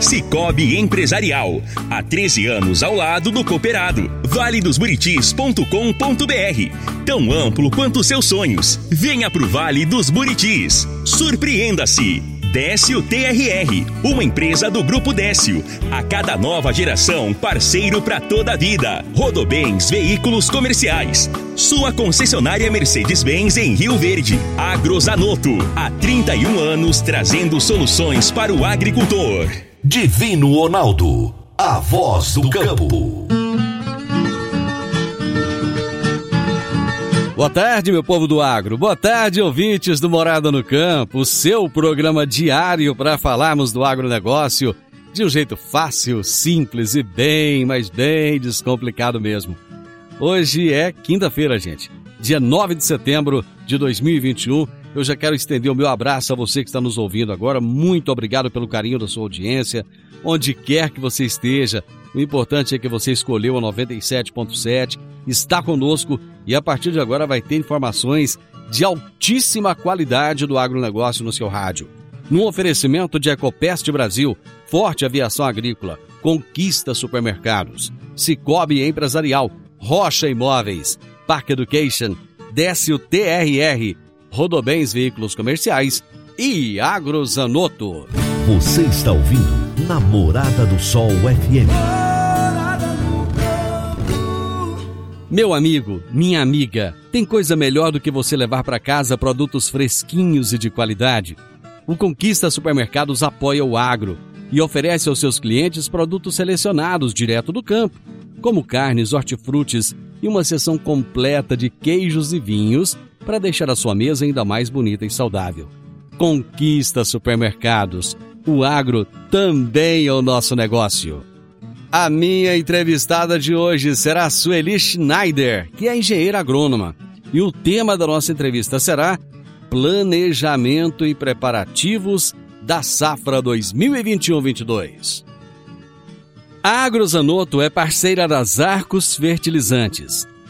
Cicobi Empresarial. Há 13 anos ao lado do cooperado. valedosburitis.com.br. Tão amplo quanto seus sonhos. Venha pro Vale dos Buritis. Surpreenda-se. Décio TRR, uma empresa do Grupo Décio. A cada nova geração, parceiro para toda a vida. Rodobens Veículos Comerciais. Sua concessionária Mercedes-Benz em Rio Verde. Agrozanoto, há 31 anos trazendo soluções para o agricultor. Divino Ronaldo, a voz do campo. Boa tarde, meu povo do agro. Boa tarde, ouvintes do Morada no Campo, o seu programa diário para falarmos do agronegócio de um jeito fácil, simples e bem, mas bem descomplicado mesmo. Hoje é quinta-feira, gente, dia 9 de setembro de 2021. Eu já quero estender o meu abraço a você que está nos ouvindo agora. Muito obrigado pelo carinho da sua audiência, onde quer que você esteja. O importante é que você escolheu a 97.7, está conosco e a partir de agora vai ter informações de altíssima qualidade do agronegócio no seu rádio. Num oferecimento de Ecopest Brasil, Forte Aviação Agrícola, Conquista Supermercados, Cicobi Empresarial, Rocha Imóveis, Park Education, Décio TRR, Rodobens Veículos Comerciais e Agrozanoto. Você está ouvindo Namorada do Sol FM. Meu amigo, minha amiga, tem coisa melhor do que você levar para casa produtos fresquinhos e de qualidade? O Conquista Supermercados apoia o agro e oferece aos seus clientes produtos selecionados direto do campo, como carnes, hortifrutis e uma seção completa de queijos e vinhos para deixar a sua mesa ainda mais bonita e saudável. Conquista Supermercados. O agro também é o nosso negócio. A minha entrevistada de hoje será Sueli Schneider, que é engenheira agrônoma. E o tema da nossa entrevista será Planejamento e Preparativos da Safra 2021-22. A Agrozanoto é parceira das Arcos Fertilizantes,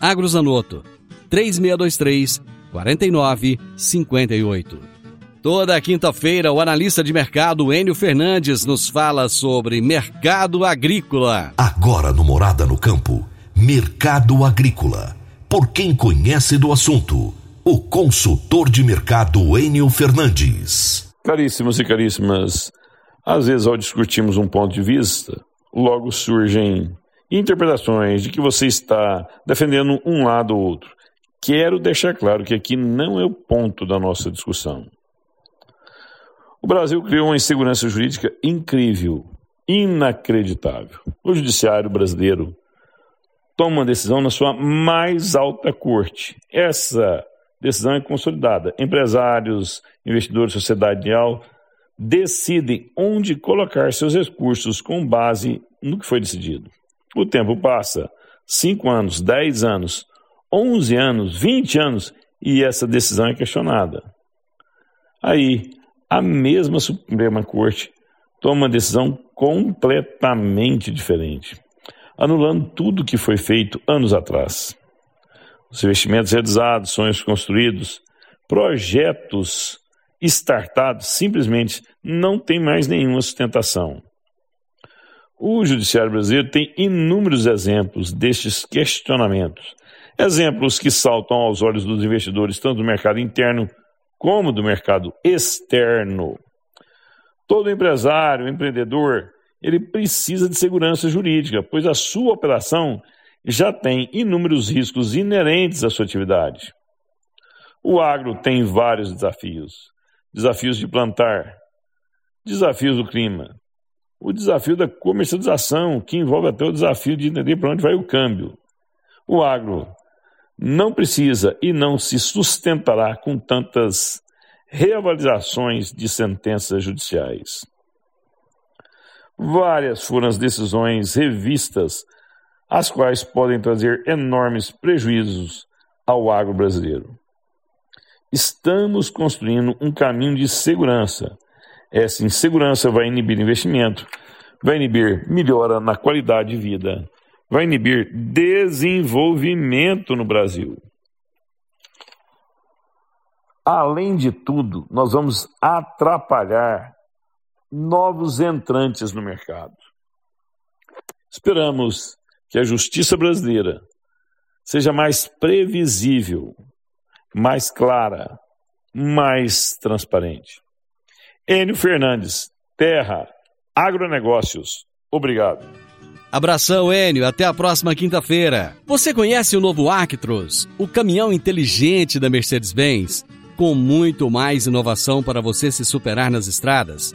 Agrozanoto, 3623 4958. Toda quinta-feira, o analista de mercado Enio Fernandes nos fala sobre mercado agrícola. Agora no Morada no Campo, Mercado Agrícola. Por quem conhece do assunto, o consultor de mercado Enio Fernandes. Caríssimos e caríssimas, às vezes ao discutirmos um ponto de vista, logo surgem interpretações de que você está defendendo um lado ou outro. Quero deixar claro que aqui não é o ponto da nossa discussão. O Brasil criou uma insegurança jurídica incrível, inacreditável. O judiciário brasileiro toma uma decisão na sua mais alta corte. Essa decisão é consolidada. Empresários, investidores, sociedade real decidem onde colocar seus recursos com base no que foi decidido. O tempo passa, 5 anos, 10 anos, 11 anos, 20 anos, e essa decisão é questionada. Aí, a mesma Suprema Corte toma uma decisão completamente diferente, anulando tudo que foi feito anos atrás. Os investimentos realizados, sonhos construídos, projetos startados simplesmente não têm mais nenhuma sustentação. O Judiciário Brasileiro tem inúmeros exemplos destes questionamentos. Exemplos que saltam aos olhos dos investidores, tanto do mercado interno como do mercado externo. Todo empresário, empreendedor, ele precisa de segurança jurídica, pois a sua operação já tem inúmeros riscos inerentes à sua atividade. O agro tem vários desafios: desafios de plantar, desafios do clima, o desafio da comercialização, que envolve até o desafio de entender para onde vai o câmbio. O agro não precisa e não se sustentará com tantas reavaliações de sentenças judiciais. Várias foram as decisões revistas, as quais podem trazer enormes prejuízos ao agro brasileiro. Estamos construindo um caminho de segurança. Essa insegurança vai inibir investimento, vai inibir melhora na qualidade de vida, vai inibir desenvolvimento no Brasil. Além de tudo, nós vamos atrapalhar novos entrantes no mercado. Esperamos que a justiça brasileira seja mais previsível, mais clara, mais transparente. Enio Fernandes, Terra, Agronegócios. Obrigado. Abração, Enio. Até a próxima quinta-feira. Você conhece o novo Actros, o caminhão inteligente da Mercedes-Benz, com muito mais inovação para você se superar nas estradas?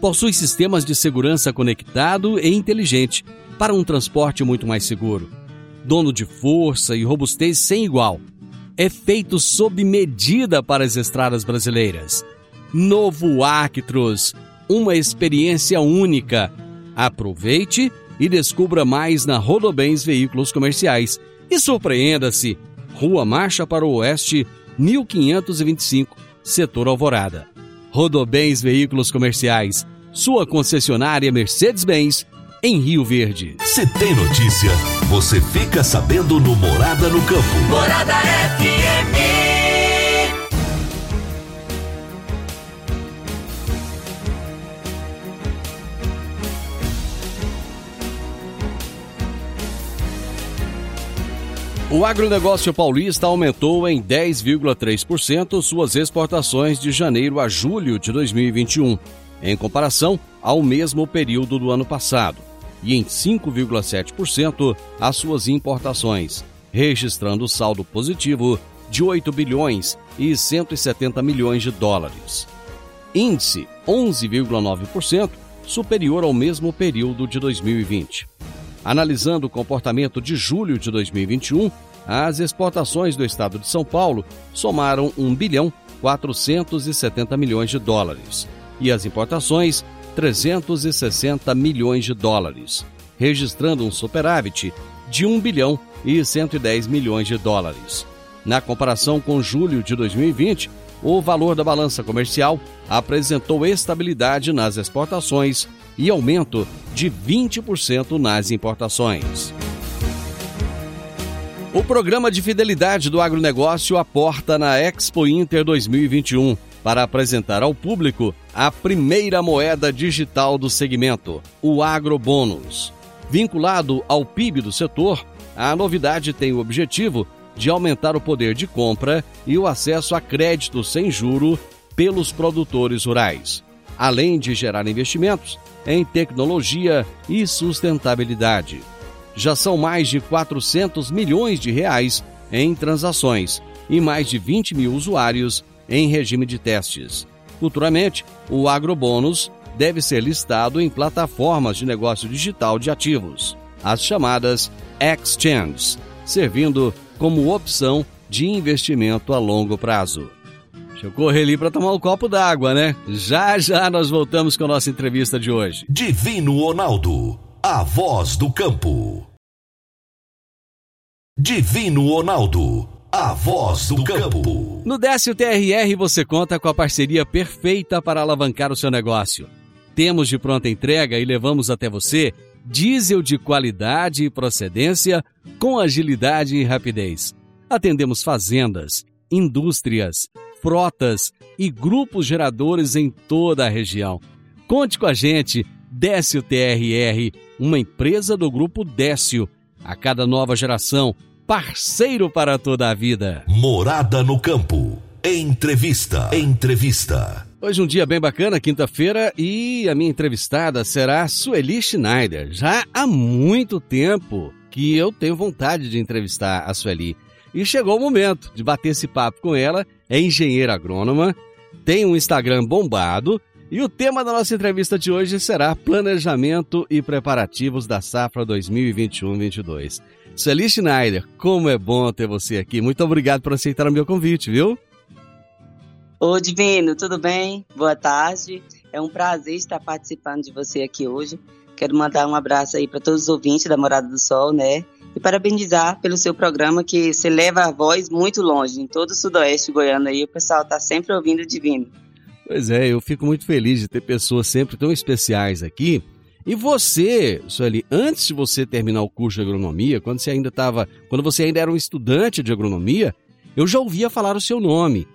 Possui sistemas de segurança conectado e inteligente para um transporte muito mais seguro. Dono de força e robustez sem igual. É feito sob medida para as estradas brasileiras. Novo Actros, uma experiência única. Aproveite e descubra mais na Rodobens Veículos Comerciais. E surpreenda-se! Rua Marcha para o Oeste, 1525, Setor Alvorada. Rodobens Veículos Comerciais, sua concessionária Mercedes-Benz, em Rio Verde. Se tem notícia, você fica sabendo no Morada no Campo. Morada FM. O agronegócio paulista aumentou em 10,3% suas exportações de janeiro a julho de 2021, em comparação ao mesmo período do ano passado, e em 5,7% as suas importações, registrando saldo positivo de 8 bilhões e 170 milhões de dólares. Índice 11,9% superior ao mesmo período de 2020. Analisando o comportamento de julho de 2021, as exportações do estado de São Paulo somaram 1 bilhão 470 milhões de dólares e as importações 360 milhões de dólares, registrando um superávit de 1 bilhão e 110 milhões de dólares. Na comparação com julho de 2020, o valor da balança comercial apresentou estabilidade nas exportações e aumento de 20% nas importações. O programa de fidelidade do agronegócio aporta na Expo Inter 2021 para apresentar ao público a primeira moeda digital do segmento, o AgroBônus. Vinculado ao PIB do setor, a novidade tem o objetivo de aumentar o poder de compra e o acesso a crédito sem juro pelos produtores rurais, além de gerar investimentos em tecnologia e sustentabilidade. Já são mais de 400 milhões de reais em transações e mais de 20 mil usuários em regime de testes. Futuramente, o agrobônus deve ser listado em plataformas de negócio digital de ativos, as chamadas exchanges, servindo como opção de investimento a longo prazo. Deixa eu correr ali para tomar um copo d'água, né? Já já nós voltamos com a nossa entrevista de hoje. Divino Ronaldo, a voz do campo. Divino Ronaldo, a voz do campo. No Décio TRR você conta com a parceria perfeita para alavancar o seu negócio. Temos de pronta entrega e levamos até você diesel de qualidade e procedência com agilidade e rapidez. Atendemos fazendas, indústrias, frotas e grupos geradores em toda a região. Conte com a gente, Décio TRR, uma empresa do grupo Décio. A cada nova geração, parceiro para toda a vida. Morada no campo. Entrevista. Entrevista. Hoje um dia bem bacana, quinta-feira, e a minha entrevistada será Sueli Schneider. Já há muito tempo que eu tenho vontade de entrevistar a Sueli. E chegou o momento de bater esse papo com ela. É engenheira agrônoma, tem um Instagram bombado e o tema da nossa entrevista de hoje será Planejamento e Preparativos da Safra 2021-22. Sueli Schneider, como é bom ter você aqui. Muito obrigado por aceitar o meu convite, viu? Ô Divino, tudo bem? Boa tarde. É um prazer estar participando de você aqui hoje. Quero mandar um abraço aí para todos os ouvintes da Morada do Sol, né? E parabenizar pelo seu programa que você leva a voz muito longe, em todo o sudoeste goiano aí, o pessoal está sempre ouvindo o Divino. Pois é, eu fico muito feliz de ter pessoas sempre tão especiais aqui. E você, Sueli, antes de você terminar o curso de agronomia, quando você ainda estava, quando você ainda era um estudante de agronomia, eu já ouvia falar o seu nome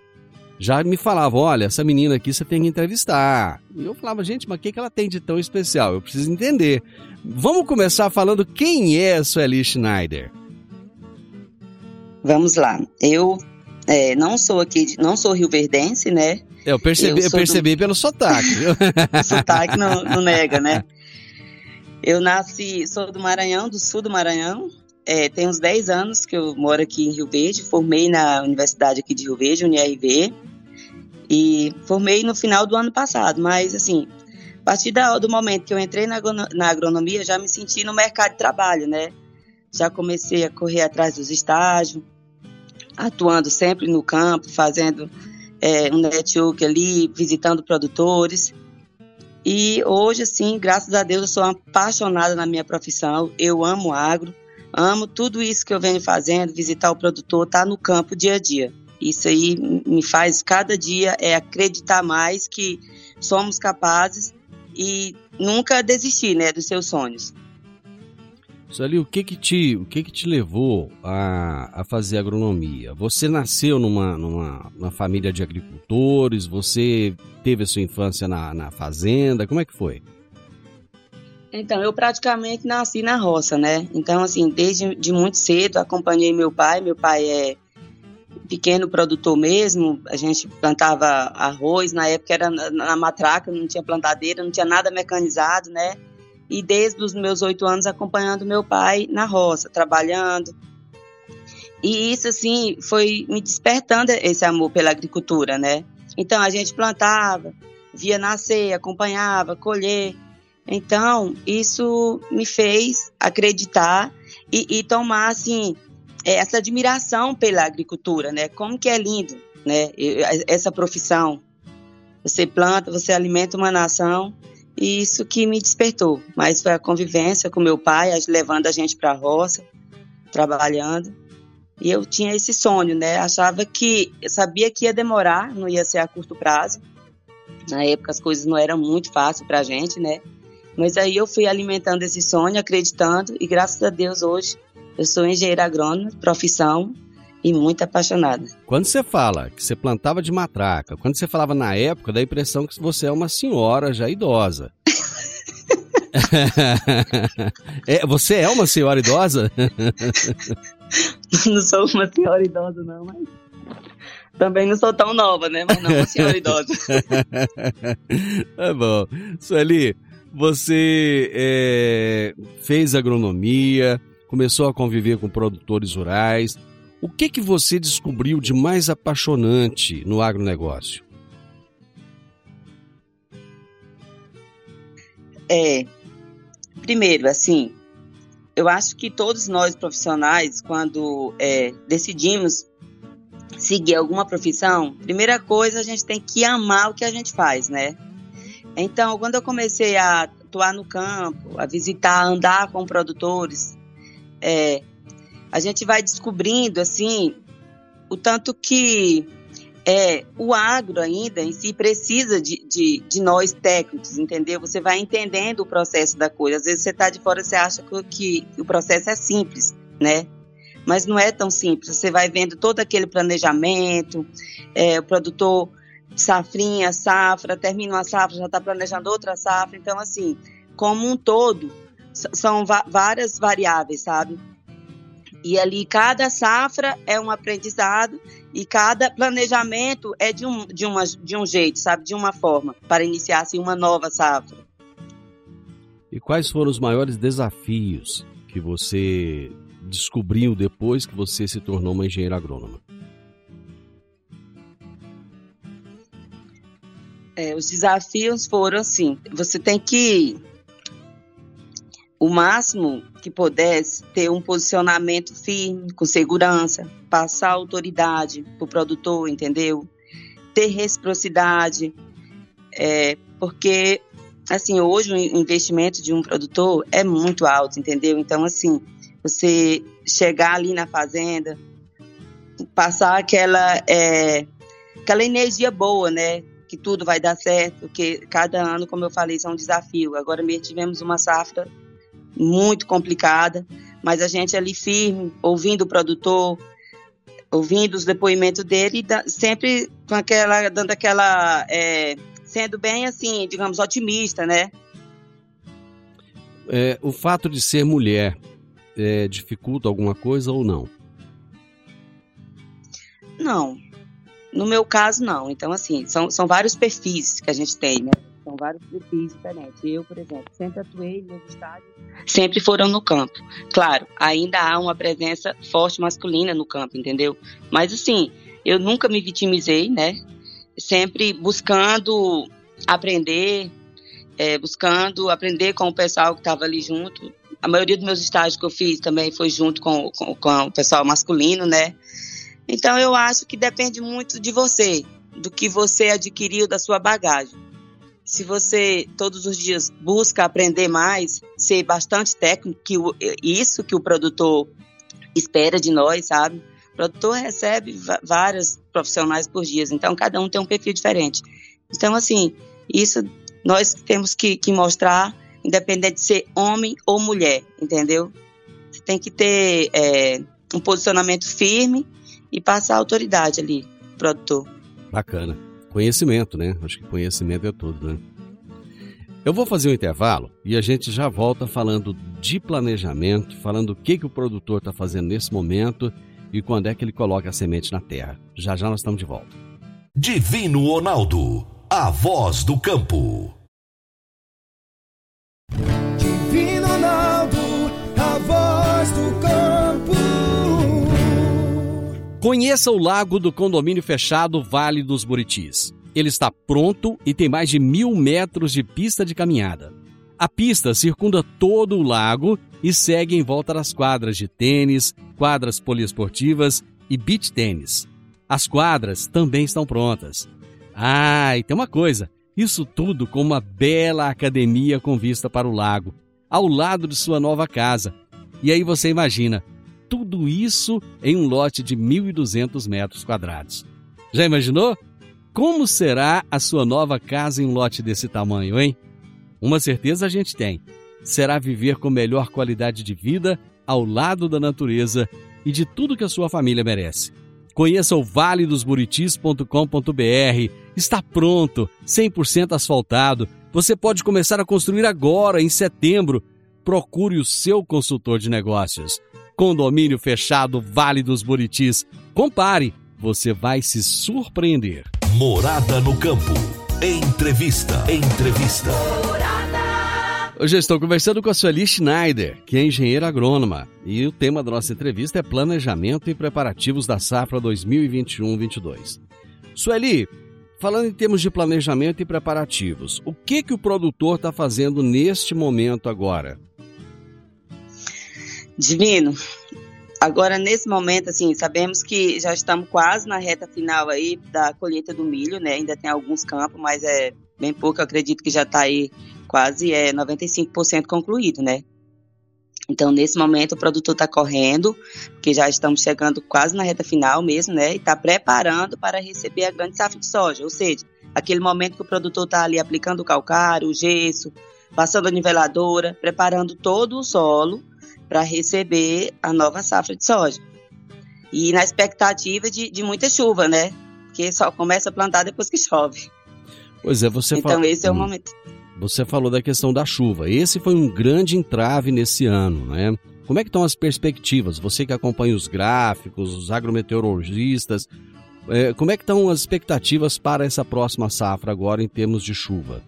já me falava, olha, essa menina aqui você tem que entrevistar. E eu falava, gente, mas o que, que ela tem de tão especial? Eu preciso entender. Vamos começar falando quem é a Sueli Schneider. Vamos lá. Eu é, não sou aqui, não sou rioverdense, né? Eu percebi, eu, eu percebi do... pelo sotaque. o sotaque não, não nega, né? Eu nasci, sou do Maranhão, do sul do Maranhão. É, tem uns 10 anos que eu moro aqui em Rio Verde, formei na Universidade aqui de Rio Verde, UniRV, e formei no final do ano passado, mas assim, a partir do momento que eu entrei na, na agronomia, já me senti no mercado de trabalho, né? Já comecei a correr atrás dos estágios, atuando sempre no campo, fazendo é, um network ali, visitando produtores. E hoje, assim, graças a Deus, eu sou apaixonada na minha profissão. Eu amo agro. Amo tudo isso que eu venho fazendo, visitar o produtor, estar tá no campo dia a dia. Isso aí me faz cada dia é acreditar mais que somos capazes e nunca desistir, né, dos seus sonhos. Sueli, o que que te, o que que te levou a, a fazer agronomia? Você nasceu numa, numa, numa família de agricultores? Você teve a sua infância na, na fazenda? Como é que foi? Então, eu praticamente nasci na roça, né? Então, assim, desde de muito cedo acompanhei meu pai. Meu pai é pequeno produtor mesmo. A gente plantava arroz, na época era na, na matraca, não tinha plantadeira, não tinha nada mecanizado, né? E desde os meus oito anos acompanhando meu pai na roça, trabalhando. E isso, assim, foi me despertando esse amor pela agricultura, né? Então, a gente plantava, via nascer, acompanhava, colher. Então, isso me fez acreditar e, e tomar, assim, essa admiração pela agricultura, né? Como que é lindo, né? Essa profissão. Você planta, você alimenta uma nação e isso que me despertou. Mas foi a convivência com meu pai, levando a gente para a roça, trabalhando. E eu tinha esse sonho, né? Achava que, sabia que ia demorar, não ia ser a curto prazo. Na época as coisas não eram muito fáceis para a gente, né? Mas aí eu fui alimentando esse sonho, acreditando, e graças a Deus hoje eu sou engenheira agrônoma, profissão, e muito apaixonada. Quando você fala que você plantava de matraca, quando você falava na época, dá a impressão que você é uma senhora já idosa. é, você é uma senhora idosa? não sou uma senhora idosa, não, mas. Também não sou tão nova, né? Mas não uma senhora idosa. tá bom. Sueli, você é, fez agronomia, começou a conviver com produtores rurais. O que, que você descobriu de mais apaixonante no agronegócio? É, primeiro, assim, eu acho que todos nós profissionais, quando é, decidimos seguir alguma profissão, primeira coisa a gente tem que amar o que a gente faz, né? Então, quando eu comecei a atuar no campo, a visitar, andar com produtores, é, a gente vai descobrindo assim o tanto que é, o agro ainda em si precisa de, de, de, nós técnicos, entendeu? Você vai entendendo o processo da coisa. Às vezes você está de fora, você acha que, que, o processo é simples, né? Mas não é tão simples. Você vai vendo todo aquele planejamento, é, o produtor safrinha, safra, termina uma safra, já está planejando outra safra. Então, assim, como um todo, são várias variáveis, sabe? E ali cada safra é um aprendizado e cada planejamento é de um, de uma, de um jeito, sabe? De uma forma, para iniciar assim, uma nova safra. E quais foram os maiores desafios que você descobriu depois que você se tornou uma engenheira agrônoma? É, os desafios foram assim: você tem que, o máximo que pudesse, ter um posicionamento firme, com segurança, passar autoridade para o produtor, entendeu? Ter reciprocidade, é, porque assim hoje o investimento de um produtor é muito alto, entendeu? Então assim você chegar ali na fazenda, passar aquela é, aquela energia boa, né? que tudo vai dar certo, porque cada ano, como eu falei, é um desafio. Agora mesmo tivemos uma safra muito complicada, mas a gente ali firme, ouvindo o produtor, ouvindo os depoimentos dele, sempre com aquela, dando aquela, é, sendo bem assim, digamos, otimista, né? É, o fato de ser mulher é, dificulta alguma coisa ou não? Não, no meu caso, não. Então, assim, são, são vários perfis que a gente tem, né? São vários perfis diferentes. Eu, por exemplo, sempre atuei nos estádios, sempre foram no campo. Claro, ainda há uma presença forte masculina no campo, entendeu? Mas, assim, eu nunca me vitimizei, né? Sempre buscando aprender, é, buscando aprender com o pessoal que estava ali junto. A maioria dos meus estágios que eu fiz também foi junto com, com, com o pessoal masculino, né? Então eu acho que depende muito de você, do que você adquiriu da sua bagagem. Se você todos os dias busca aprender mais, ser bastante técnico, que o, isso que o produtor espera de nós, sabe? O produtor recebe vários profissionais por dia, então cada um tem um perfil diferente. Então, assim, isso nós temos que, que mostrar, independente de ser homem ou mulher, entendeu? Você tem que ter é, um posicionamento firme e passar autoridade ali, produtor. Bacana. Conhecimento, né? Acho que conhecimento é tudo, né? Eu vou fazer um intervalo e a gente já volta falando de planejamento, falando o que, que o produtor está fazendo nesse momento e quando é que ele coloca a semente na terra. Já já nós estamos de volta. Divino Ronaldo, a voz do campo. Conheça o lago do condomínio fechado Vale dos Buritis. Ele está pronto e tem mais de mil metros de pista de caminhada. A pista circunda todo o lago e segue em volta das quadras de tênis, quadras poliesportivas e beach tênis. As quadras também estão prontas. Ah, e tem uma coisa: isso tudo com uma bela academia com vista para o lago, ao lado de sua nova casa. E aí você imagina, tudo isso em um lote de 1.200 metros quadrados. Já imaginou? Como será a sua nova casa em um lote desse tamanho, hein? Uma certeza a gente tem: será viver com melhor qualidade de vida ao lado da natureza e de tudo que a sua família merece. Conheça o valedosburitis.com.br. Está pronto, 100% asfaltado. Você pode começar a construir agora, em setembro. Procure o seu consultor de negócios. Condomínio fechado Vale dos Buritis. Compare, você vai se surpreender. Morada no campo. Entrevista. Entrevista. Hoje eu estou conversando com a Sueli Schneider, que é engenheira agrônoma, e o tema da nossa entrevista é planejamento e preparativos da safra 2021-22. Sueli, falando em termos de planejamento e preparativos, o que que o produtor está fazendo neste momento agora? Divino. Agora, nesse momento, assim, sabemos que já estamos quase na reta final aí da colheita do milho, né? Ainda tem alguns campos, mas é bem pouco. Eu acredito que já está aí quase é 95% concluído, né? Então, nesse momento, o produtor está correndo, porque já estamos chegando quase na reta final mesmo, né? E está preparando para receber a grande safra de soja. Ou seja, aquele momento que o produtor está ali aplicando o calcário, o gesso, passando a niveladora, preparando todo o solo para receber a nova safra de soja. E na expectativa de, de muita chuva, né? Porque só começa a plantar depois que chove. Pois é, você Então fala... esse é o momento. Você falou da questão da chuva. Esse foi um grande entrave nesse ano, né? Como é que estão as perspectivas? Você que acompanha os gráficos, os agrometeorologistas, é, como é que estão as expectativas para essa próxima safra agora em termos de chuva?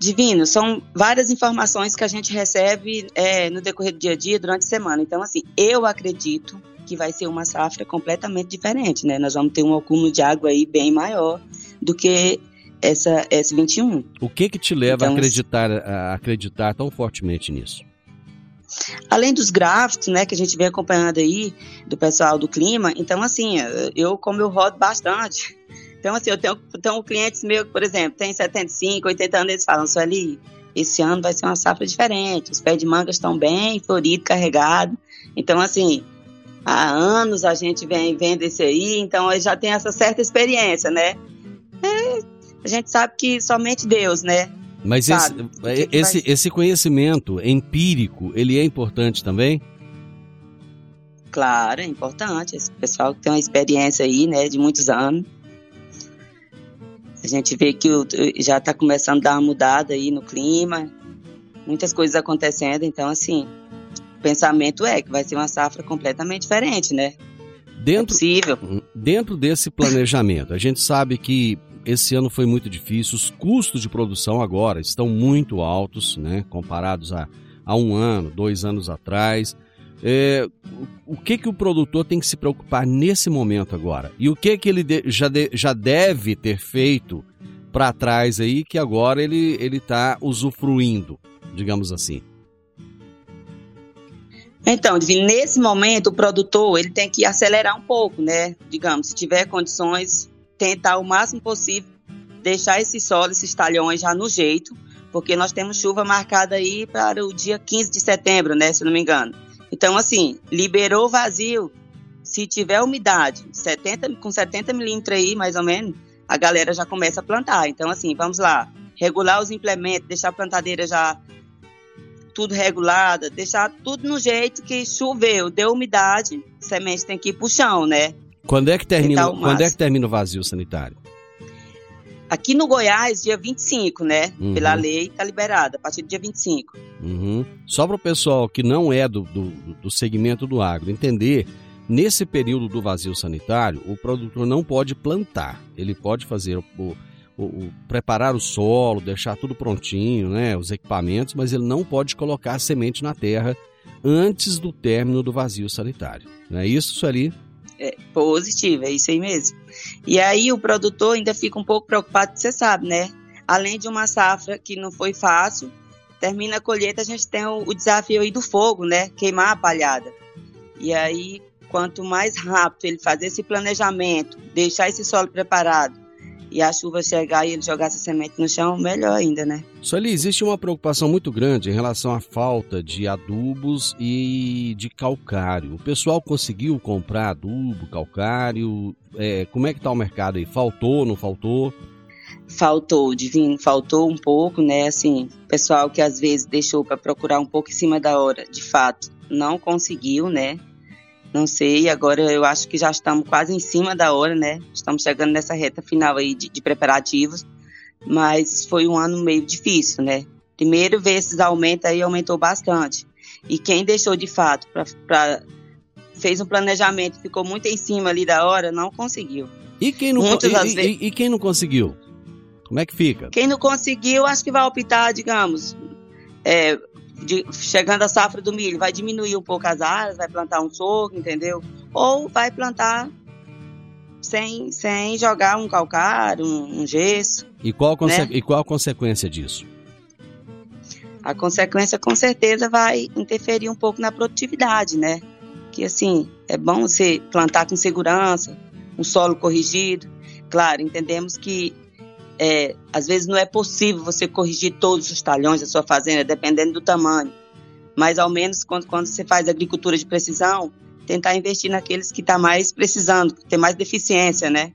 Divino, são várias informações que a gente recebe é, no decorrer do dia a dia, durante a semana. Então, assim, eu acredito que vai ser uma safra completamente diferente, né? Nós vamos ter um acúmulo de água aí bem maior do que essa S21. O que que te leva então, a acreditar, a acreditar tão fortemente nisso? Além dos gráficos, né, que a gente vem acompanhando aí do pessoal do clima, então assim, eu como eu rodo bastante, então, assim, eu tenho, tenho clientes meus, por exemplo, tem 75, 80 anos, eles falam, ali, esse ano vai ser uma safra diferente, os pés de manga estão bem floridos, carregados. Então, assim, há anos a gente vem vendo isso aí, então já tem essa certa experiência, né? É, a gente sabe que somente Deus, né? Mas esse, que que esse, esse conhecimento empírico, ele é importante também? Claro, é importante. Esse pessoal que tem uma experiência aí, né, de muitos anos. A gente vê que já está começando a dar uma mudada aí no clima, muitas coisas acontecendo, então assim, o pensamento é que vai ser uma safra completamente diferente, né? Dentro, é possível. Dentro desse planejamento, a gente sabe que esse ano foi muito difícil, os custos de produção agora estão muito altos, né? Comparados a, a um ano, dois anos atrás. É, o que que o produtor tem que se preocupar nesse momento agora? E o que que ele de, já, de, já deve ter feito para trás aí que agora ele ele está usufruindo, digamos assim? Então, nesse momento o produtor ele tem que acelerar um pouco, né? Digamos, se tiver condições, tentar o máximo possível deixar esse solo, esses talhões já no jeito, porque nós temos chuva marcada aí para o dia 15 de setembro, né? Se não me engano. Então, assim, liberou vazio, se tiver umidade, 70, com 70 milímetros aí, mais ou menos, a galera já começa a plantar. Então, assim, vamos lá, regular os implementos, deixar a plantadeira já tudo regulada, deixar tudo no jeito que choveu, deu umidade, semente tem que ir pro chão, né? Quando é que termina, quando é que termina o vazio sanitário? Aqui no Goiás, dia 25, né? Uhum. Pela lei, tá liberada, a partir do dia 25. Uhum. Só para o pessoal que não é do, do, do segmento do agro entender, nesse período do vazio sanitário, o produtor não pode plantar. Ele pode fazer o, o, o, preparar o solo, deixar tudo prontinho, né? Os equipamentos, mas ele não pode colocar semente na terra antes do término do vazio sanitário. Não é isso, Sueli? É positivo, é isso aí mesmo. E aí o produtor ainda fica um pouco preocupado, você sabe, né? Além de uma safra que não foi fácil, termina a colheita, a gente tem o, o desafio aí do fogo, né? Queimar a palhada. E aí, quanto mais rápido ele fazer esse planejamento, deixar esse solo preparado, e a chuva chegar e ele jogar essa semente no chão, melhor ainda, né? Sueli, existe uma preocupação muito grande em relação à falta de adubos e de calcário. O pessoal conseguiu comprar adubo, calcário? É, como é que está o mercado aí? Faltou, não faltou? Faltou, divino, faltou um pouco, né? Assim, pessoal que às vezes deixou para procurar um pouco em cima da hora, de fato, não conseguiu, né? Não sei, agora eu acho que já estamos quase em cima da hora, né? Estamos chegando nessa reta final aí de, de preparativos, mas foi um ano meio difícil, né? Primeiro ver esses aumentos aí aumentou bastante. E quem deixou de fato para fez um planejamento, ficou muito em cima ali da hora, não conseguiu. E quem não, Muitas, e, vezes, e, e quem não conseguiu? Como é que fica? Quem não conseguiu, acho que vai optar, digamos, é, de, chegando a safra do milho, vai diminuir um pouco as áreas, vai plantar um sorgo, entendeu? Ou vai plantar sem, sem jogar um calcário, um, um gesso. E qual, né? e qual a consequência disso? A consequência com certeza vai interferir um pouco na produtividade, né? Que assim, é bom você plantar com segurança, um solo corrigido. Claro, entendemos que é, às vezes não é possível você corrigir todos os talhões da sua fazenda, dependendo do tamanho. Mas ao menos quando, quando você faz agricultura de precisão, tentar investir naqueles que está mais precisando, que tem mais deficiência, né?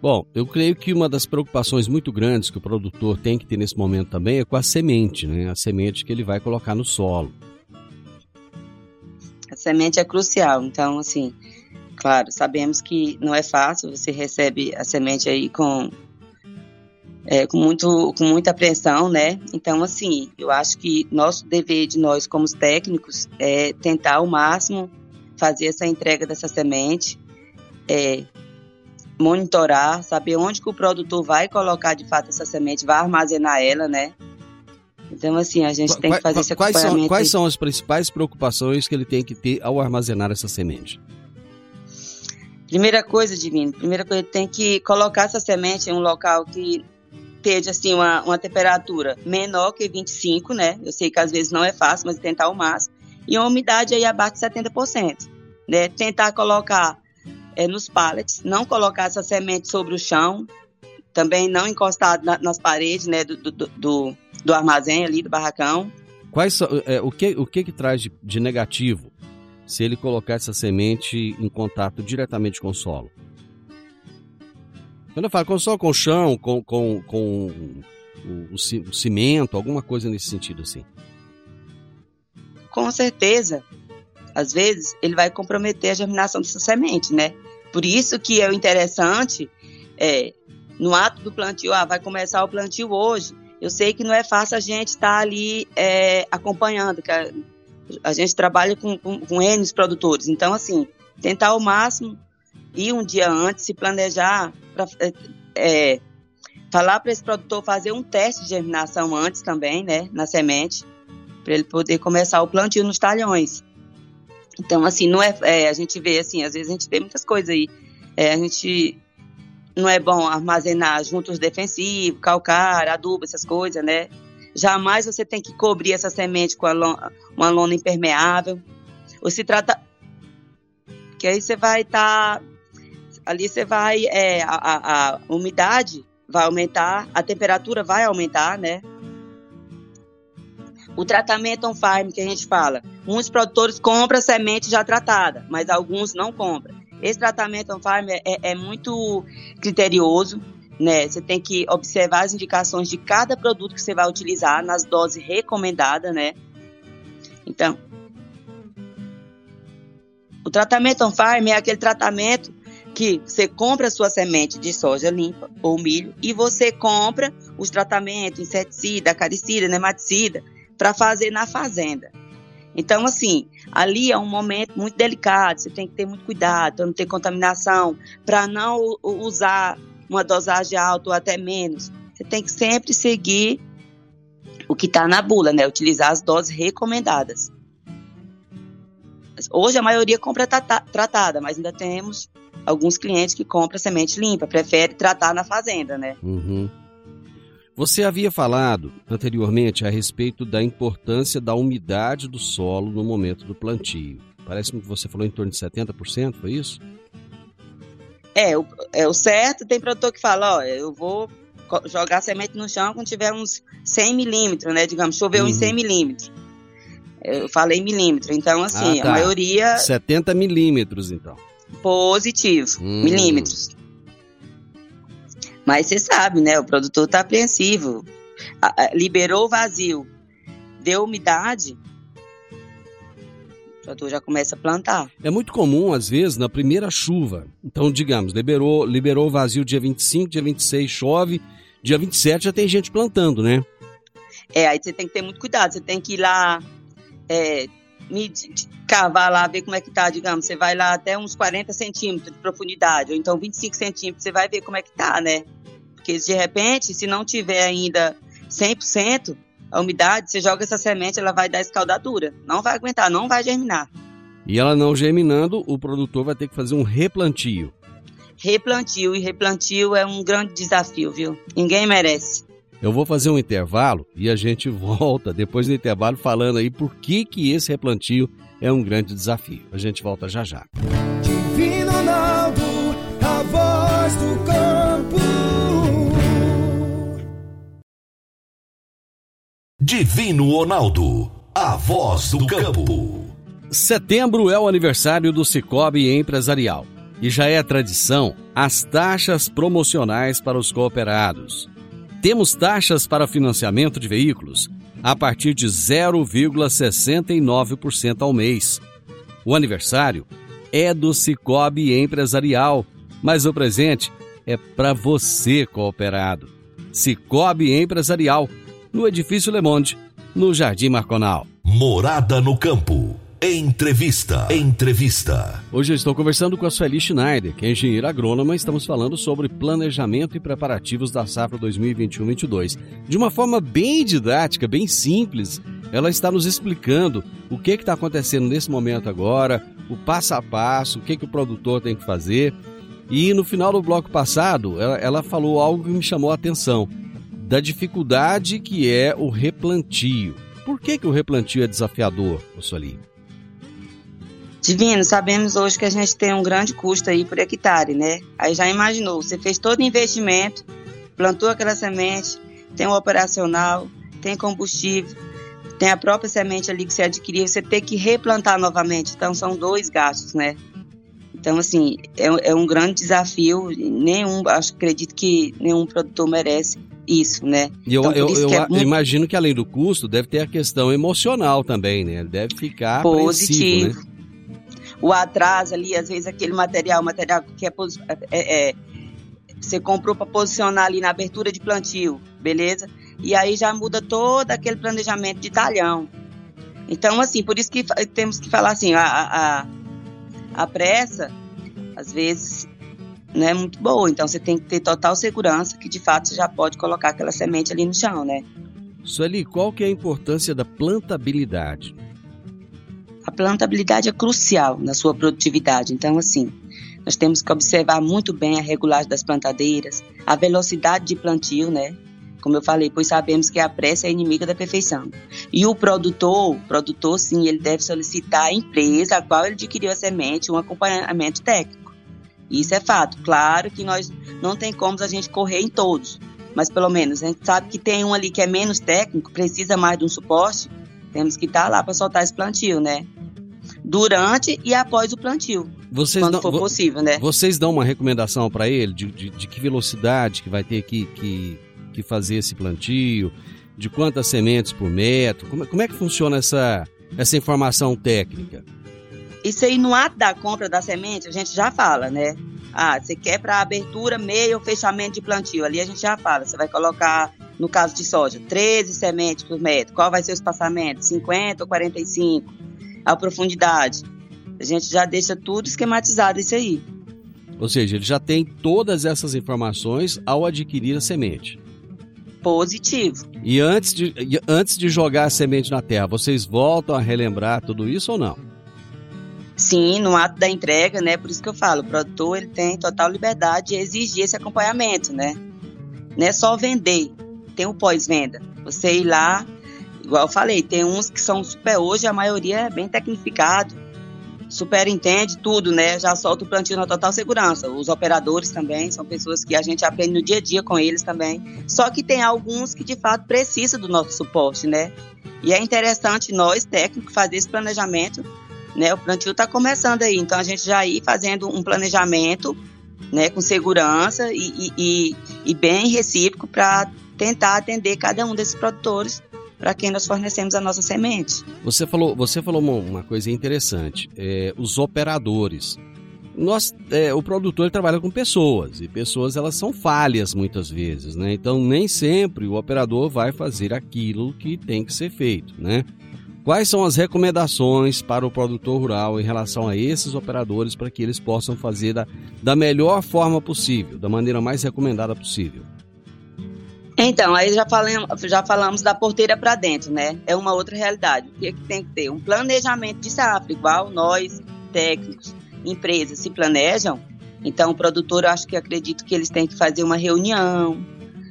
Bom, eu creio que uma das preocupações muito grandes que o produtor tem que ter nesse momento também é com a semente, né? A semente que ele vai colocar no solo. A semente é crucial, então assim, Claro, sabemos que não é fácil, você recebe a semente aí com, é, com, muito, com muita pressão, né? Então, assim, eu acho que nosso dever de nós, como técnicos, é tentar ao máximo fazer essa entrega dessa semente, é, monitorar, saber onde que o produtor vai colocar de fato essa semente, vai armazenar ela, né? Então, assim, a gente tem que fazer esse quais acompanhamento. são, quais são as principais preocupações que ele tem que ter ao armazenar essa semente? Primeira coisa, Divino, primeira coisa, tem que colocar essa semente em um local que esteja, assim, uma, uma temperatura menor que 25, né? Eu sei que às vezes não é fácil, mas tentar o máximo. E uma umidade aí abaixo de 70%, né? Tentar colocar é, nos pallets, não colocar essa semente sobre o chão, também não encostar na, nas paredes, né, do, do, do, do, armazém ali, do barracão. Quais é, o, que, o que que traz de, de negativo se ele colocar essa semente em contato diretamente com o solo? Quando eu falo com o solo, com o chão, com, com, com o, o, cimento, alguma coisa nesse sentido assim. Com certeza, às vezes ele vai comprometer a germinação dessa semente, né? Por isso que é interessante, é, no ato do plantio, ah, vai começar o plantio hoje. Eu sei que não é fácil a gente estar tá ali é, acompanhando, a, gente trabalha com, com, com N produtores. Então, assim, tentar ao máximo ir um dia antes, se planejar, pra, é, é falar para esse produtor fazer um teste de germinação antes também, né, na semente, para ele poder começar o plantio nos talhões. Então, assim, não é, é, a gente vê, assim, às vezes a gente vê muitas coisas aí. É, a gente não é bom armazenar juntos defensivos, calcário, adubo, essas coisas, né? Jamais você tem que cobrir essa semente com lona, uma lona impermeável. Ou se trata. Que aí você vai estar. Tá, ali você vai. É, a, a, a umidade vai aumentar, a temperatura vai aumentar, né? O tratamento on-farm que a gente fala, muitos produtores compram semente já tratada, mas alguns não compram. Esse tratamento on-farm é, é, é muito criterioso, né? Você tem que observar as indicações de cada produto que você vai utilizar nas doses recomendadas, né? Então, o tratamento on-farm é aquele tratamento que você compra a sua semente de soja limpa ou milho e você compra os tratamentos inseticida, acaricida, nematicida para fazer na fazenda. Então, assim, ali é um momento muito delicado, você tem que ter muito cuidado para não ter contaminação, para não usar uma dosagem alta ou até menos. Você tem que sempre seguir o que está na bula, né? Utilizar as doses recomendadas. Hoje a maioria compra tratada, mas ainda temos alguns clientes que compram semente limpa, prefere tratar na fazenda, né? Uhum. Você havia falado anteriormente a respeito da importância da umidade do solo no momento do plantio. Parece-me que você falou em torno de 70%, foi isso? É, o, é o certo. Tem produtor que fala: ó, eu vou jogar semente no chão quando tiver uns 100 milímetros, né? Digamos, choveu uhum. em 100 milímetros. Eu falei milímetro, então assim, ah, tá. a maioria. 70 milímetros, então. Positivo, hum. milímetros. Mas você sabe, né? O produtor está apreensivo. Liberou o vazio, deu umidade, o já começa a plantar. É muito comum, às vezes, na primeira chuva. Então, digamos, liberou, liberou o vazio dia 25, dia 26 chove, dia 27 já tem gente plantando, né? É, aí você tem que ter muito cuidado. Você tem que ir lá, é, cavar lá, ver como é que tá, digamos, você vai lá até uns 40 centímetros de profundidade, ou então 25 centímetros, você vai ver como é que tá, né? Porque de repente, se não tiver ainda 100% a umidade, você joga essa semente, ela vai dar escaldadura. Não vai aguentar, não vai germinar. E ela não germinando, o produtor vai ter que fazer um replantio. Replantio, e replantio é um grande desafio, viu? Ninguém merece. Eu vou fazer um intervalo e a gente volta depois do intervalo falando aí por que, que esse replantio é um grande desafio. A gente volta já já. Divino Ronaldo, a voz do. Divino Ronaldo, a voz do campo. Setembro é o aniversário do Cicobi Empresarial e já é tradição as taxas promocionais para os cooperados. Temos taxas para financiamento de veículos a partir de 0,69% ao mês. O aniversário é do Cicobi Empresarial, mas o presente é para você, cooperado. Cicobi Empresarial, no Edifício Le Monde, no Jardim Marconal. Morada no Campo. Entrevista. Entrevista. Hoje eu estou conversando com a Sueli Schneider, que é engenheira agrônoma. Estamos falando sobre planejamento e preparativos da safra 2021-22. De uma forma bem didática, bem simples, ela está nos explicando o que está acontecendo nesse momento agora, o passo a passo, o que, que o produtor tem que fazer. E no final do bloco passado, ela, ela falou algo que me chamou a atenção, da dificuldade que é o replantio. Por que, que o replantio é desafiador, Sueli? Divino, sabemos hoje que a gente tem um grande custo aí por hectare, né? Aí já imaginou, você fez todo o investimento, plantou aquela semente, tem o operacional, tem combustível, tem a própria semente ali que você adquiriu, você tem que replantar novamente. Então são dois gastos, né? Então, assim, é, é um grande desafio. Nenhum, acho, acredito que nenhum produtor merece isso, né? E eu, então, eu, eu, é eu imagino que além do custo, deve ter a questão emocional também, né? Deve ficar positivo. Né? o atraso ali, às vezes aquele material, material que é, é, é você comprou para posicionar ali na abertura de plantio, beleza? E aí já muda todo aquele planejamento de talhão. Então, assim, por isso que temos que falar assim, a, a, a pressa, às vezes, não é muito boa. Então, você tem que ter total segurança que, de fato, você já pode colocar aquela semente ali no chão, né? Sueli, qual que é a importância da plantabilidade? a plantabilidade é crucial na sua produtividade. Então, assim, nós temos que observar muito bem a regulagem das plantadeiras, a velocidade de plantio, né? Como eu falei, pois sabemos que a pressa é inimiga da perfeição. E o produtor, produtor sim, ele deve solicitar à empresa a qual ele adquiriu a semente um acompanhamento técnico. Isso é fato. Claro que nós não tem como a gente correr em todos, mas pelo menos a gente sabe que tem um ali que é menos técnico, precisa mais de um suporte, temos que estar lá para soltar esse plantio, né? Durante e após o plantio. Vocês quando dão, for possível, né? Vocês dão uma recomendação para ele de, de, de, que velocidade que vai ter que, que, que, fazer esse plantio, de quantas sementes por metro? Como, como é que funciona essa, essa informação técnica? Isso aí no ato da compra da semente, a gente já fala, né? Ah, você quer para abertura, meio ou fechamento de plantio. Ali a gente já fala. Você vai colocar no caso de soja, 13 sementes por metro. Qual vai ser o espaçamento? 50 ou 45? A profundidade. A gente já deixa tudo esquematizado isso aí. Ou seja, ele já tem todas essas informações ao adquirir a semente. Positivo. E antes de, antes de jogar a semente na terra, vocês voltam a relembrar tudo isso ou não? Sim, no ato da entrega, né? Por isso que eu falo, o produtor ele tem total liberdade de exigir esse acompanhamento, né? Não é só vender, tem o pós-venda. Você ir lá, igual eu falei, tem uns que são super hoje, a maioria é bem tecnificado, super entende tudo, né? Já solta o plantio na total segurança. Os operadores também são pessoas que a gente aprende no dia a dia com eles também. Só que tem alguns que de fato precisam do nosso suporte, né? E é interessante nós, técnicos, fazer esse planejamento, né? O plantio está começando aí, então a gente já ir fazendo um planejamento, né? Com segurança e, e, e bem recíproco para tentar atender cada um desses produtores para quem nós fornecemos a nossa semente. Você falou, você falou uma coisa interessante, é, os operadores. Nós, é, o produtor trabalha com pessoas e pessoas elas são falhas muitas vezes, né? Então nem sempre o operador vai fazer aquilo que tem que ser feito, né? Quais são as recomendações para o produtor rural em relação a esses operadores para que eles possam fazer da, da melhor forma possível, da maneira mais recomendada possível? Então, aí já falamos, já falamos da porteira para dentro, né? É uma outra realidade. O que, é que tem que ter? Um planejamento de safra, igual nós, técnicos, empresas, se planejam. Então, o produtor, eu acho que acredito que eles têm que fazer uma reunião,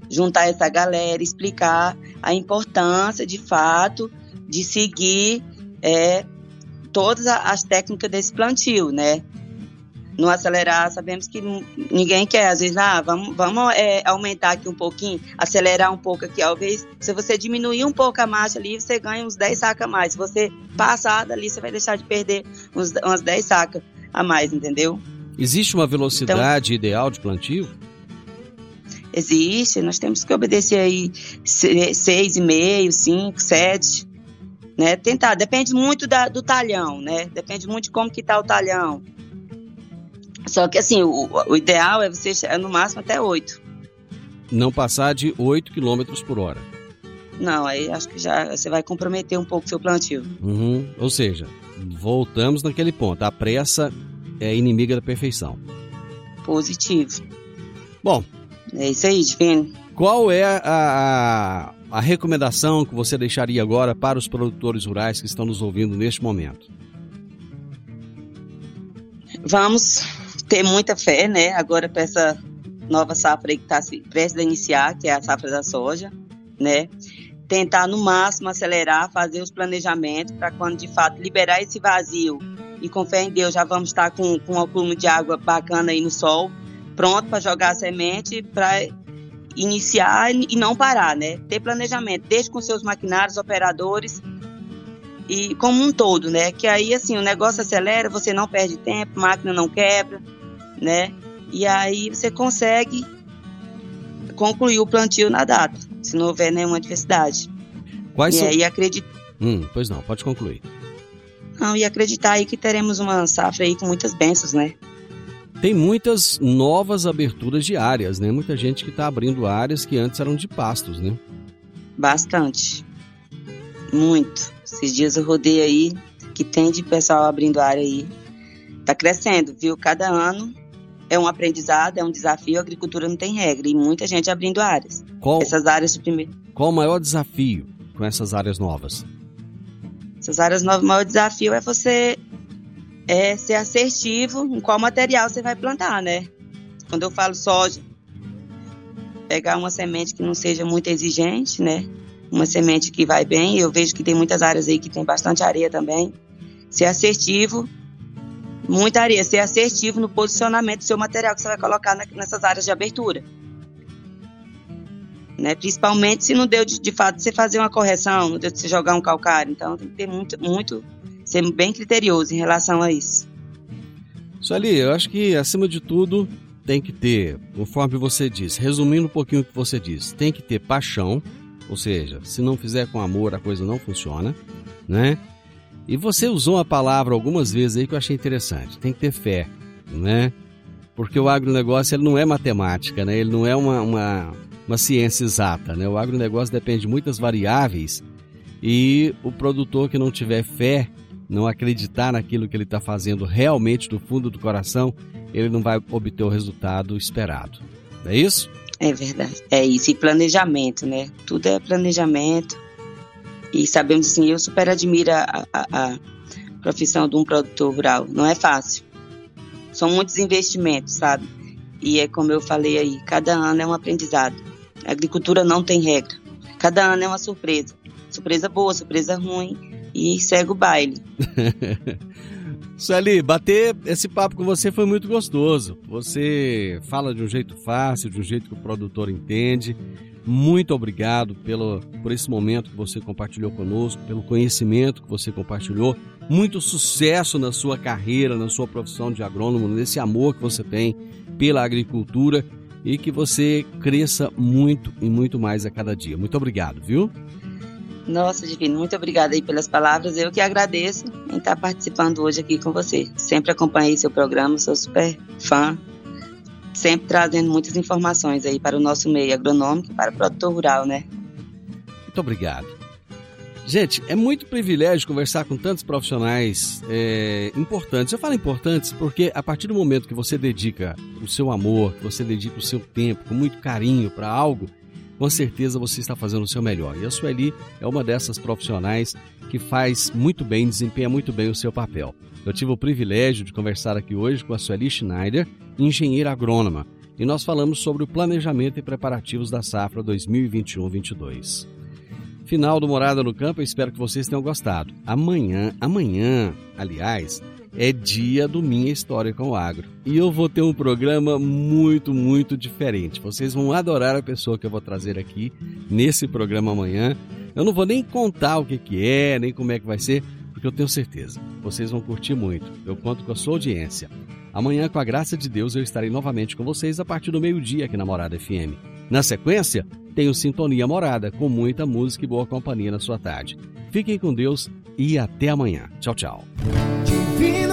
juntar essa galera, explicar a importância, de fato, de seguir é, todas as técnicas desse plantio, né? não acelerar, sabemos que ninguém quer, às vezes, ah, vamos, vamos é, aumentar aqui um pouquinho, acelerar um pouco aqui, talvez, se você diminuir um pouco a marcha ali, você ganha uns 10 sacas a mais, se você passar dali, você vai deixar de perder uns, umas 10 sacas a mais, entendeu? Existe uma velocidade então, ideal de plantio? Existe, nós temos que obedecer aí 6,5, 5, 7, né, tentar, depende muito da, do talhão, né, depende muito de como que tá o talhão, só que assim, o, o ideal é você chegar no máximo até 8. Não passar de 8 km por hora. Não, aí acho que já você vai comprometer um pouco o seu plantio. Uhum. Ou seja, Voltamos naquele ponto. A pressa é inimiga da perfeição. Positivo. Bom. É isso aí, Divino. Qual é a, a, a recomendação que você deixaria agora para os produtores rurais que estão nos ouvindo neste momento? Vamos ter muita fé, né? Agora para essa nova safra aí que está prestes a iniciar, que é a safra da soja, né? Tentar no máximo acelerar, fazer os planejamentos para quando de fato liberar esse vazio e com fé em Deus já vamos estar com, com um acúmulo de água bacana aí no sol, pronto para jogar a semente, para iniciar e não parar, né? Ter planejamento, desde com seus maquinários, operadores e como um todo, né? Que aí assim o negócio acelera, você não perde tempo, máquina não quebra, né? E aí você consegue concluir o plantio na data, se não houver nenhuma adversidade. Quais e são... aí acredito. Hum, pois não, pode concluir. Não, e acreditar aí que teremos uma safra aí com muitas bênçãos, né? Tem muitas novas aberturas de áreas, né? Muita gente que está abrindo áreas que antes eram de pastos, né? Bastante. Muito. Esses dias eu rodei aí, que tem de pessoal abrindo área aí. Tá crescendo, viu? Cada ano é um aprendizado, é um desafio. A agricultura não tem regra e muita gente abrindo áreas. Qual, essas áreas de primeiro. Qual o maior desafio com essas áreas novas? Essas áreas novas, o maior desafio é você é, ser assertivo em qual material você vai plantar, né? Quando eu falo soja, pegar uma semente que não seja muito exigente, né? Uma semente que vai bem. Eu vejo que tem muitas áreas aí que tem bastante areia também. Ser assertivo, muita areia. Ser assertivo no posicionamento do seu material que você vai colocar nessas áreas de abertura. Né? Principalmente se não deu de, de fato você fazer uma correção, não deu de você jogar um calcário. Então tem que ter muito, muito, ser bem criterioso em relação a isso. Sueli, eu acho que acima de tudo tem que ter, conforme você disse, resumindo um pouquinho o que você disse, tem que ter paixão, ou seja, se não fizer com amor a coisa não funciona, né? E você usou a palavra algumas vezes aí que eu achei interessante, tem que ter fé, né? Porque o agronegócio ele não é matemática, né? Ele não é uma, uma, uma ciência exata, né? O agronegócio depende de muitas variáveis e o produtor que não tiver fé, não acreditar naquilo que ele está fazendo realmente do fundo do coração, ele não vai obter o resultado esperado. Não é isso? É verdade. É isso. E planejamento, né? Tudo é planejamento. E sabemos assim, eu super admiro a, a, a profissão de um produtor rural. Não é fácil. São muitos investimentos, sabe? E é como eu falei aí, cada ano é um aprendizado. A agricultura não tem regra. Cada ano é uma surpresa. Surpresa boa, surpresa ruim. E segue o baile. Sueli, bater esse papo com você foi muito gostoso. Você fala de um jeito fácil, de um jeito que o produtor entende. Muito obrigado pelo, por esse momento que você compartilhou conosco, pelo conhecimento que você compartilhou. Muito sucesso na sua carreira, na sua profissão de agrônomo, nesse amor que você tem pela agricultura e que você cresça muito e muito mais a cada dia. Muito obrigado, viu? Nossa, Divino, muito obrigada aí pelas palavras. Eu que agradeço em estar participando hoje aqui com você. Sempre acompanhei seu programa, sou super fã. Sempre trazendo muitas informações aí para o nosso meio agronômico para o produtor rural, né? Muito obrigado. Gente, é muito privilégio conversar com tantos profissionais é, importantes. Eu falo importantes porque a partir do momento que você dedica o seu amor, que você dedica o seu tempo com muito carinho para algo, com certeza você está fazendo o seu melhor. E a Sueli é uma dessas profissionais que faz muito bem, desempenha muito bem o seu papel. Eu tive o privilégio de conversar aqui hoje com a Sueli Schneider, engenheira agrônoma, e nós falamos sobre o planejamento e preparativos da safra 2021-22. Final do Morada no Campo, eu espero que vocês tenham gostado. Amanhã, amanhã, aliás, é dia do Minha História com o Agro. E eu vou ter um programa muito, muito diferente. Vocês vão adorar a pessoa que eu vou trazer aqui nesse programa amanhã. Eu não vou nem contar o que, que é, nem como é que vai ser, porque eu tenho certeza. Vocês vão curtir muito. Eu conto com a sua audiência. Amanhã, com a graça de Deus, eu estarei novamente com vocês a partir do meio-dia aqui na Morada FM. Na sequência, tenho Sintonia Morada, com muita música e boa companhia na sua tarde. Fiquem com Deus e até amanhã. Tchau, tchau.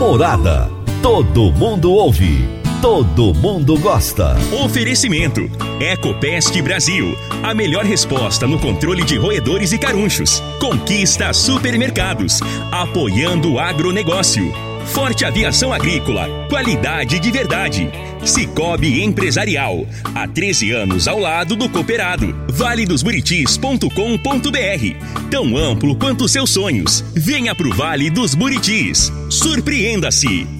Morada. Todo mundo ouve todo mundo gosta. Oferecimento: Ecopest Brasil. A melhor resposta no controle de roedores e carunchos. Conquista supermercados. Apoiando o agronegócio. Forte Aviação Agrícola. Qualidade de verdade. Cicobi Empresarial. Há 13 anos ao lado do cooperado. Vale dos Buritis.com.br. Tão amplo quanto seus sonhos. Venha pro Vale dos Buritis. Surpreenda-se.